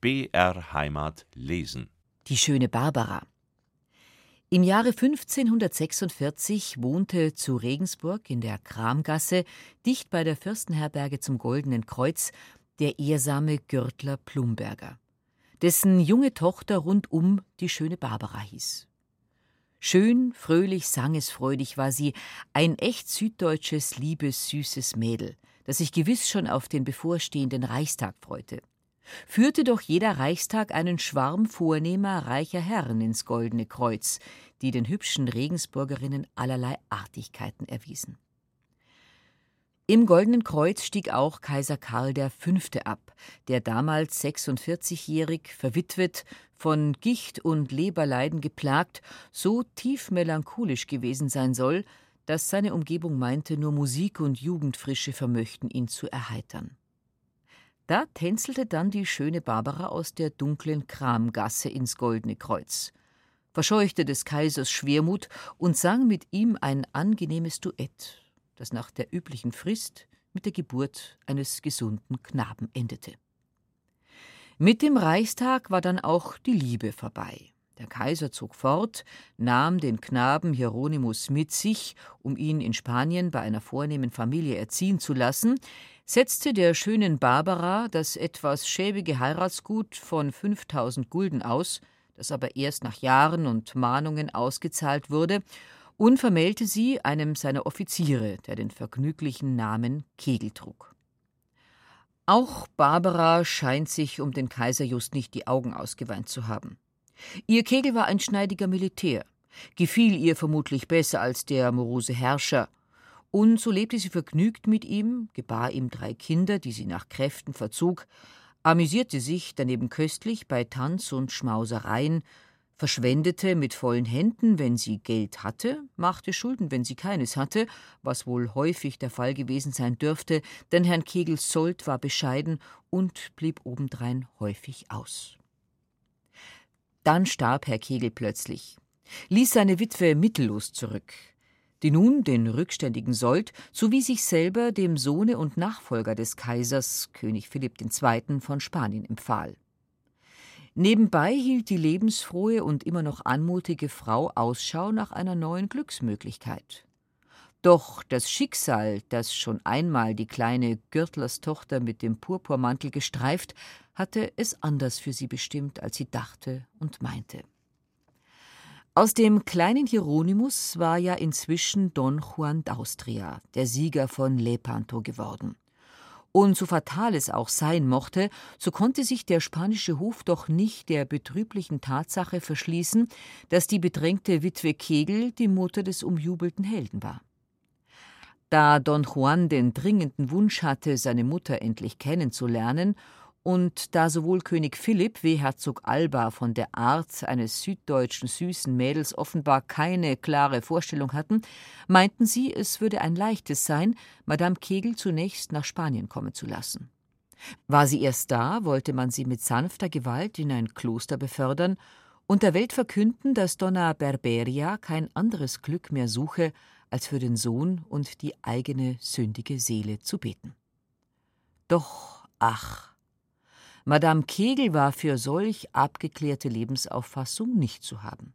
BR Heimat lesen. Die schöne Barbara. Im Jahre 1546 wohnte zu Regensburg in der Kramgasse, dicht bei der Fürstenherberge zum Goldenen Kreuz, der ehrsame Gürtler Plumberger, dessen junge Tochter rundum die schöne Barbara hieß. Schön, fröhlich, sangesfreudig war sie, ein echt süddeutsches, liebes, süßes Mädel, das sich gewiss schon auf den bevorstehenden Reichstag freute führte doch jeder Reichstag einen Schwarm vornehmer, reicher Herren ins Goldene Kreuz, die den hübschen Regensburgerinnen allerlei Artigkeiten erwiesen. Im Goldenen Kreuz stieg auch Kaiser Karl V. ab, der damals 46-jährig, verwitwet, von Gicht und Leberleiden geplagt, so tief melancholisch gewesen sein soll, dass seine Umgebung meinte, nur Musik und Jugendfrische vermöchten ihn zu erheitern. Da tänzelte dann die schöne Barbara aus der dunklen Kramgasse ins Goldene Kreuz, verscheuchte des Kaisers Schwermut und sang mit ihm ein angenehmes Duett, das nach der üblichen Frist mit der Geburt eines gesunden Knaben endete. Mit dem Reichstag war dann auch die Liebe vorbei. Der Kaiser zog fort, nahm den Knaben Hieronymus mit sich, um ihn in Spanien bei einer vornehmen Familie erziehen zu lassen, setzte der schönen Barbara das etwas schäbige Heiratsgut von 5000 Gulden aus, das aber erst nach Jahren und Mahnungen ausgezahlt wurde, und vermählte sie einem seiner Offiziere, der den vergnüglichen Namen Kegel trug. Auch Barbara scheint sich um den Kaiser just nicht die Augen ausgeweint zu haben. Ihr Kegel war ein schneidiger Militär, gefiel ihr vermutlich besser als der morose Herrscher, und so lebte sie vergnügt mit ihm, gebar ihm drei Kinder, die sie nach Kräften verzog, amüsierte sich daneben köstlich bei Tanz und Schmausereien, verschwendete mit vollen Händen, wenn sie Geld hatte, machte Schulden, wenn sie keines hatte, was wohl häufig der Fall gewesen sein dürfte, denn Herrn Kegels Sold war bescheiden und blieb obendrein häufig aus. Dann starb Herr Kegel plötzlich, ließ seine Witwe mittellos zurück, die nun den rückständigen Sold sowie sich selber dem Sohne und Nachfolger des Kaisers, König Philipp II. von Spanien, empfahl. Nebenbei hielt die lebensfrohe und immer noch anmutige Frau Ausschau nach einer neuen Glücksmöglichkeit. Doch das Schicksal, das schon einmal die kleine Gürtlerstochter mit dem Purpurmantel gestreift, hatte es anders für sie bestimmt, als sie dachte und meinte. Aus dem kleinen Hieronymus war ja inzwischen Don Juan d'Austria, der Sieger von Lepanto, geworden. Und so fatal es auch sein mochte, so konnte sich der spanische Hof doch nicht der betrüblichen Tatsache verschließen, dass die bedrängte Witwe Kegel die Mutter des umjubelten Helden war. Da Don Juan den dringenden Wunsch hatte, seine Mutter endlich kennenzulernen und da sowohl König Philipp wie Herzog Alba von der Art eines süddeutschen süßen Mädels offenbar keine klare Vorstellung hatten, meinten sie, es würde ein leichtes sein, Madame Kegel zunächst nach Spanien kommen zu lassen. War sie erst da, wollte man sie mit sanfter Gewalt in ein Kloster befördern und der Welt verkünden, dass Donna Berberia kein anderes Glück mehr suche, als für den Sohn und die eigene sündige Seele zu beten. Doch, ach, Madame Kegel war für solch abgeklärte Lebensauffassung nicht zu haben.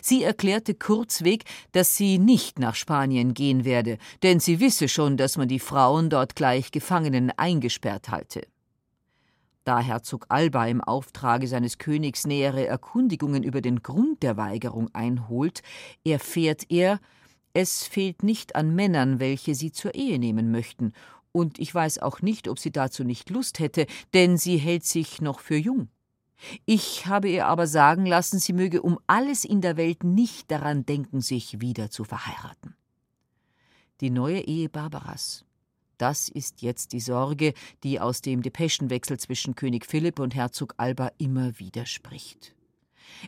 Sie erklärte kurzweg, dass sie nicht nach Spanien gehen werde, denn sie wisse schon, dass man die Frauen dort gleich Gefangenen eingesperrt halte. Da Herzog Alba im Auftrage seines Königs nähere Erkundigungen über den Grund der Weigerung einholt, erfährt er, es fehlt nicht an Männern, welche sie zur Ehe nehmen möchten, und ich weiß auch nicht, ob sie dazu nicht Lust hätte, denn sie hält sich noch für jung. Ich habe ihr aber sagen lassen, sie möge um alles in der Welt nicht daran denken, sich wieder zu verheiraten. Die neue Ehe Barbaras. Das ist jetzt die Sorge, die aus dem Depeschenwechsel zwischen König Philipp und Herzog Alba immer wieder spricht.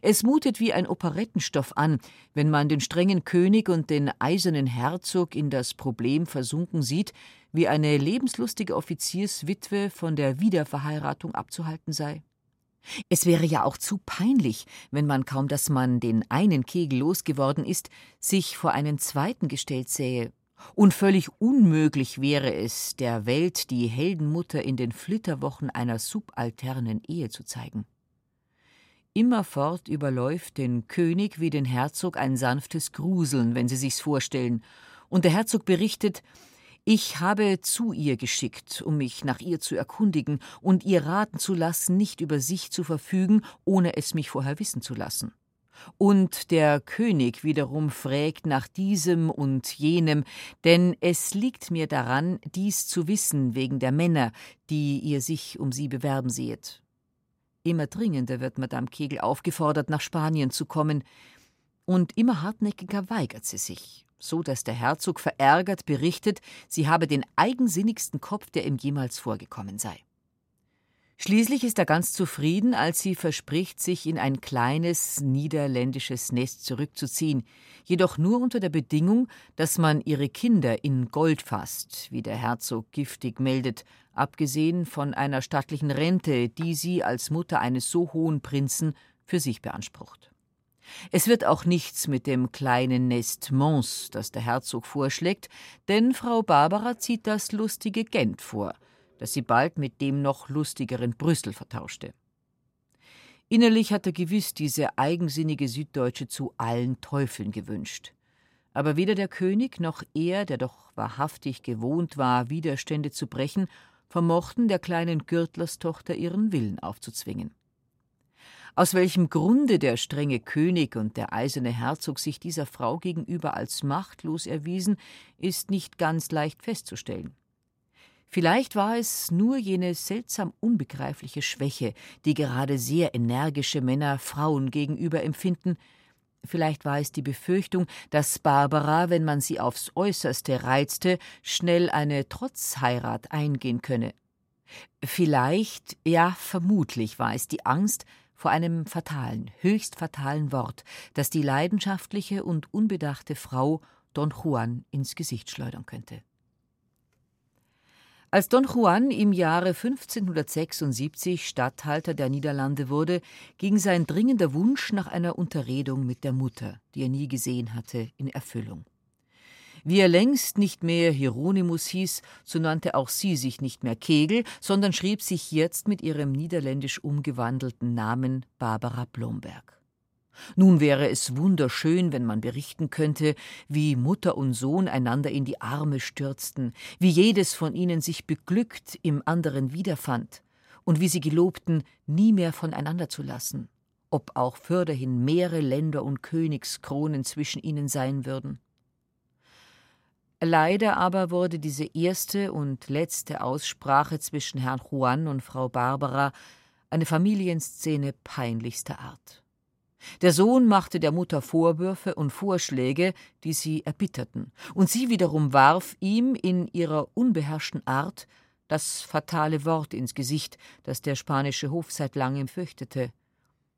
Es mutet wie ein Operettenstoff an, wenn man den strengen König und den eisernen Herzog in das Problem versunken sieht, wie eine lebenslustige Offizierswitwe von der Wiederverheiratung abzuhalten sei. Es wäre ja auch zu peinlich, wenn man kaum, dass man den einen Kegel losgeworden ist, sich vor einen zweiten gestellt sähe, Und völlig unmöglich wäre es, der Welt die Heldenmutter in den Flitterwochen einer subalternen Ehe zu zeigen. Immerfort überläuft den König wie den Herzog ein sanftes Gruseln, wenn sie sich's vorstellen, und der Herzog berichtet, ich habe zu ihr geschickt, um mich nach ihr zu erkundigen und ihr raten zu lassen, nicht über sich zu verfügen, ohne es mich vorher wissen zu lassen. Und der König wiederum frägt nach diesem und jenem, denn es liegt mir daran, dies zu wissen wegen der Männer, die ihr sich um sie bewerben sehet. Immer dringender wird Madame Kegel aufgefordert, nach Spanien zu kommen, und immer hartnäckiger weigert sie sich so dass der Herzog verärgert berichtet, sie habe den eigensinnigsten Kopf, der ihm jemals vorgekommen sei. Schließlich ist er ganz zufrieden, als sie verspricht, sich in ein kleines niederländisches Nest zurückzuziehen, jedoch nur unter der Bedingung, dass man ihre Kinder in Gold fasst, wie der Herzog giftig meldet, abgesehen von einer stattlichen Rente, die sie als Mutter eines so hohen Prinzen für sich beansprucht. Es wird auch nichts mit dem kleinen Nest Mons, das der Herzog vorschlägt, denn Frau Barbara zieht das lustige Gent vor, das sie bald mit dem noch lustigeren Brüssel vertauschte. Innerlich hat er gewiss diese eigensinnige Süddeutsche zu allen Teufeln gewünscht. Aber weder der König noch er, der doch wahrhaftig gewohnt war, Widerstände zu brechen, vermochten der kleinen Gürtlerstochter ihren Willen aufzuzwingen. Aus welchem Grunde der strenge König und der eiserne Herzog sich dieser Frau gegenüber als machtlos erwiesen, ist nicht ganz leicht festzustellen. Vielleicht war es nur jene seltsam unbegreifliche Schwäche, die gerade sehr energische Männer Frauen gegenüber empfinden, Vielleicht war es die Befürchtung, dass Barbara, wenn man sie aufs äußerste reizte, schnell eine Trotzheirat eingehen könne. Vielleicht, ja vermutlich war es die Angst, vor einem fatalen, höchst fatalen Wort, das die leidenschaftliche und unbedachte Frau Don Juan ins Gesicht schleudern könnte. Als Don Juan im Jahre 1576 Statthalter der Niederlande wurde, ging sein dringender Wunsch nach einer Unterredung mit der Mutter, die er nie gesehen hatte, in Erfüllung. Wie er längst nicht mehr Hieronymus hieß, so nannte auch sie sich nicht mehr Kegel, sondern schrieb sich jetzt mit ihrem niederländisch umgewandelten Namen Barbara Blomberg. Nun wäre es wunderschön, wenn man berichten könnte, wie Mutter und Sohn einander in die Arme stürzten, wie jedes von ihnen sich beglückt im anderen wiederfand und wie sie gelobten, nie mehr voneinander zu lassen, ob auch fürderhin Meere, Länder und Königskronen zwischen ihnen sein würden. Leider aber wurde diese erste und letzte Aussprache zwischen Herrn Juan und Frau Barbara eine Familienszene peinlichster Art. Der Sohn machte der Mutter Vorwürfe und Vorschläge, die sie erbitterten, und sie wiederum warf ihm in ihrer unbeherrschten Art das fatale Wort ins Gesicht, das der spanische Hof seit langem fürchtete.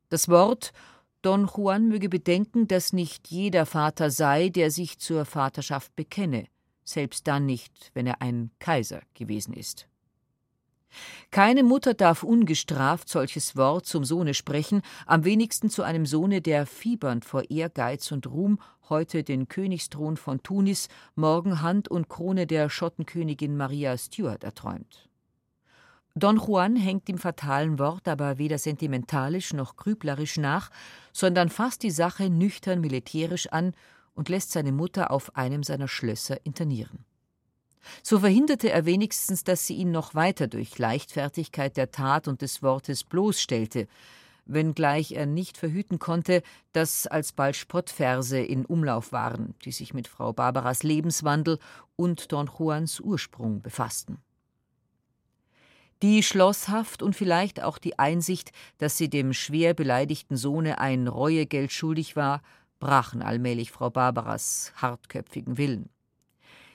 Das Wort Don Juan möge bedenken, dass nicht jeder Vater sei, der sich zur Vaterschaft bekenne selbst dann nicht, wenn er ein Kaiser gewesen ist. Keine Mutter darf ungestraft solches Wort zum Sohne sprechen, am wenigsten zu einem Sohne, der fiebernd vor Ehrgeiz und Ruhm heute den Königsthron von Tunis, morgen Hand und Krone der Schottenkönigin Maria Stuart erträumt. Don Juan hängt dem fatalen Wort aber weder sentimentalisch noch grüblerisch nach, sondern fasst die Sache nüchtern militärisch an und lässt seine Mutter auf einem seiner Schlösser internieren. So verhinderte er wenigstens, dass sie ihn noch weiter durch Leichtfertigkeit der Tat und des Wortes bloßstellte, wenngleich er nicht verhüten konnte, dass alsbald Spottverse in Umlauf waren, die sich mit Frau Barbaras Lebenswandel und Don Juans Ursprung befassten. Die Schlosshaft und vielleicht auch die Einsicht, dass sie dem schwer beleidigten Sohne ein Reuegeld schuldig war, brachen allmählich Frau Barbaras hartköpfigen Willen.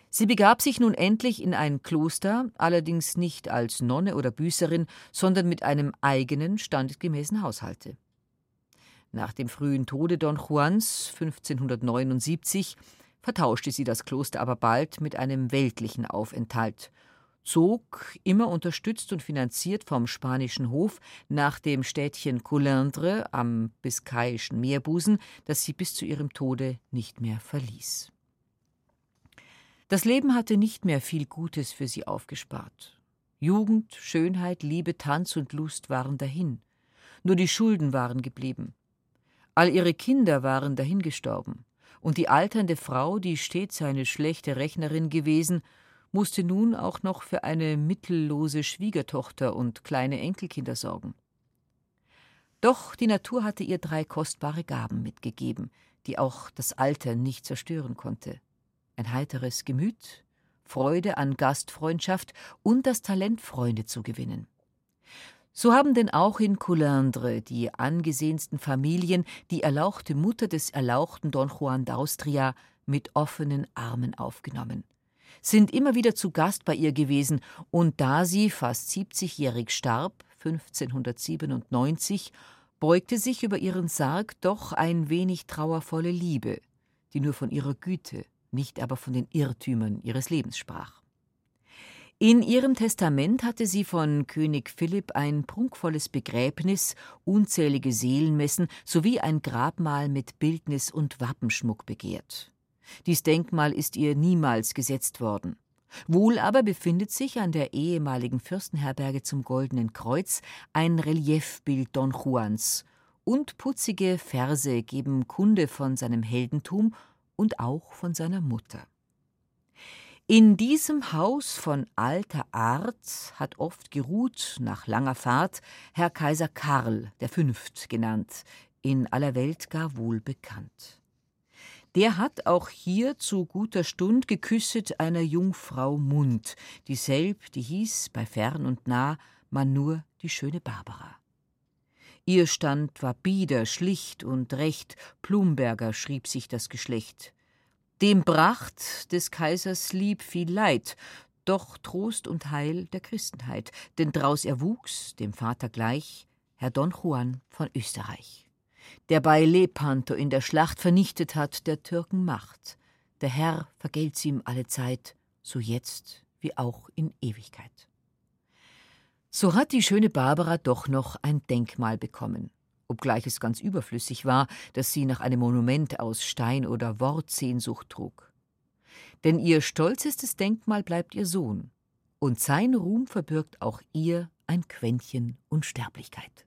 Sie begab sich nun endlich in ein Kloster, allerdings nicht als Nonne oder Büßerin, sondern mit einem eigenen, standesgemäßen Haushalte. Nach dem frühen Tode Don Juans 1579 vertauschte sie das Kloster aber bald mit einem weltlichen Aufenthalt zog, immer unterstützt und finanziert vom spanischen Hof, nach dem Städtchen Coulindre am biskayischen Meerbusen, das sie bis zu ihrem Tode nicht mehr verließ. Das Leben hatte nicht mehr viel Gutes für sie aufgespart. Jugend, Schönheit, Liebe, Tanz und Lust waren dahin. Nur die Schulden waren geblieben. All ihre Kinder waren dahingestorben. Und die alternde Frau, die stets eine schlechte Rechnerin gewesen, musste nun auch noch für eine mittellose Schwiegertochter und kleine Enkelkinder sorgen. Doch die Natur hatte ihr drei kostbare Gaben mitgegeben, die auch das Alter nicht zerstören konnte ein heiteres Gemüt, Freude an Gastfreundschaft und das Talent, Freunde zu gewinnen. So haben denn auch in Coulindre die angesehensten Familien die erlauchte Mutter des erlauchten Don Juan d'Austria mit offenen Armen aufgenommen, sind immer wieder zu Gast bei ihr gewesen, und da sie fast 70-jährig starb, 1597, beugte sich über ihren Sarg doch ein wenig trauervolle Liebe, die nur von ihrer Güte nicht aber von den Irrtümern ihres Lebens sprach. In ihrem Testament hatte sie von König Philipp ein prunkvolles Begräbnis, unzählige Seelenmessen sowie ein Grabmal mit Bildnis und Wappenschmuck begehrt. Dies Denkmal ist ihr niemals gesetzt worden. Wohl aber befindet sich an der ehemaligen Fürstenherberge zum Goldenen Kreuz ein Reliefbild Don Juans, und putzige Verse geben Kunde von seinem Heldentum und auch von seiner Mutter. In diesem Haus von alter Art hat oft geruht, nach langer Fahrt, Herr Kaiser Karl der Fünft genannt, in aller Welt gar wohl bekannt. Der hat auch hier zu guter Stund geküsset einer Jungfrau Mund, dieselb, die hieß bei fern und nah man nur die schöne Barbara. Ihr Stand war bieder, schlicht und recht, Plumberger schrieb sich das Geschlecht. Dem bracht des Kaisers Lieb viel Leid, doch Trost und Heil der Christenheit, denn draus erwuchs, dem Vater gleich, Herr Don Juan von Österreich, der bei Lepanto in der Schlacht vernichtet hat der Türken Macht. Der Herr vergelt's ihm alle Zeit, so jetzt wie auch in Ewigkeit. So hat die schöne Barbara doch noch ein Denkmal bekommen, obgleich es ganz überflüssig war, dass sie nach einem Monument aus Stein oder Wortsehnsucht trug. Denn ihr stolzestes Denkmal bleibt ihr Sohn, und sein Ruhm verbirgt auch ihr ein Quäntchen Unsterblichkeit.